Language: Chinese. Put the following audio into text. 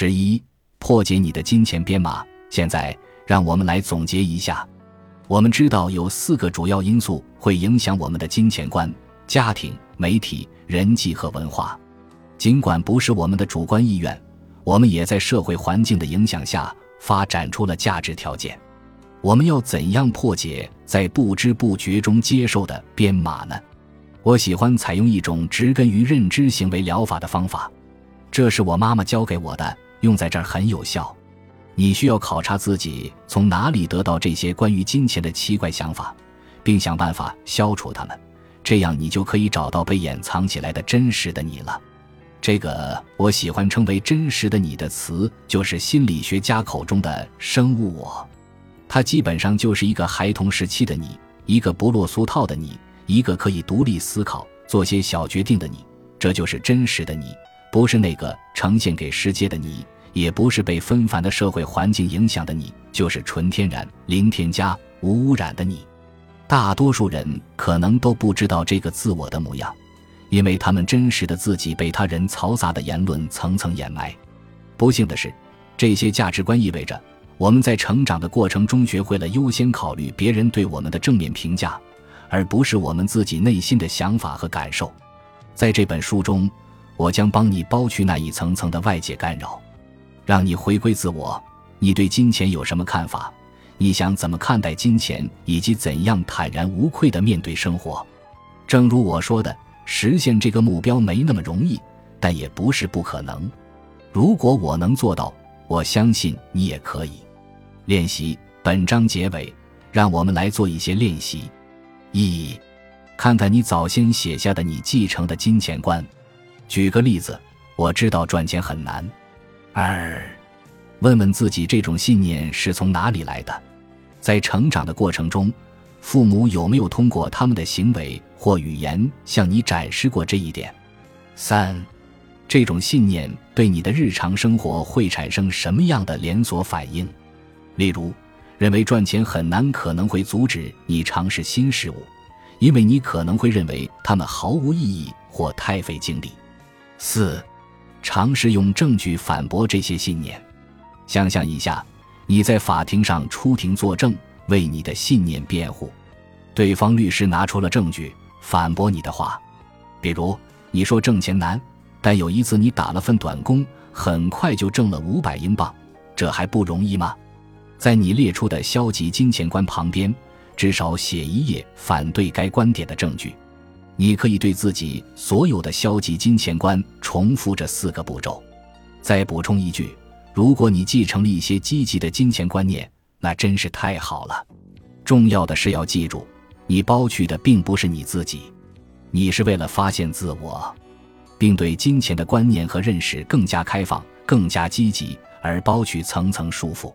十一、破解你的金钱编码。现在，让我们来总结一下。我们知道有四个主要因素会影响我们的金钱观：家庭、媒体、人际和文化。尽管不是我们的主观意愿，我们也在社会环境的影响下发展出了价值条件。我们要怎样破解在不知不觉中接受的编码呢？我喜欢采用一种植根于认知行为疗法的方法，这是我妈妈教给我的，用在这儿很有效。你需要考察自己从哪里得到这些关于金钱的奇怪想法，并想办法消除它们，这样你就可以找到被掩藏起来的真实的你了。这个我喜欢称为“真实的你”的词，就是心理学家口中的生物我。它基本上就是一个孩童时期的你，一个不落俗套的你，一个可以独立思考、做些小决定的你。这就是真实的你，不是那个呈现给世界的你。也不是被纷繁的社会环境影响的你，就是纯天然、零添加、无污染的你。大多数人可能都不知道这个自我的模样，因为他们真实的自己被他人嘈杂的言论层层掩埋。不幸的是，这些价值观意味着我们在成长的过程中学会了优先考虑别人对我们的正面评价，而不是我们自己内心的想法和感受。在这本书中，我将帮你剥去那一层层的外界干扰。让你回归自我，你对金钱有什么看法？你想怎么看待金钱，以及怎样坦然无愧地面对生活？正如我说的，实现这个目标没那么容易，但也不是不可能。如果我能做到，我相信你也可以。练习本章结尾，让我们来做一些练习。一，看看你早先写下的你继承的金钱观。举个例子，我知道赚钱很难。二，问问自己，这种信念是从哪里来的？在成长的过程中，父母有没有通过他们的行为或语言向你展示过这一点？三，这种信念对你的日常生活会产生什么样的连锁反应？例如，认为赚钱很难可能会阻止你尝试新事物，因为你可能会认为他们毫无意义或太费精力。四。尝试用证据反驳这些信念。想象一下，你在法庭上出庭作证，为你的信念辩护。对方律师拿出了证据反驳你的话，比如你说挣钱难，但有一次你打了份短工，很快就挣了五百英镑，这还不容易吗？在你列出的消极金钱观旁边，至少写一页反对该观点的证据。你可以对自己所有的消极金钱观重复这四个步骤。再补充一句：如果你继承了一些积极的金钱观念，那真是太好了。重要的是要记住，你剥去的并不是你自己，你是为了发现自我，并对金钱的观念和认识更加开放、更加积极，而剥去层层束缚。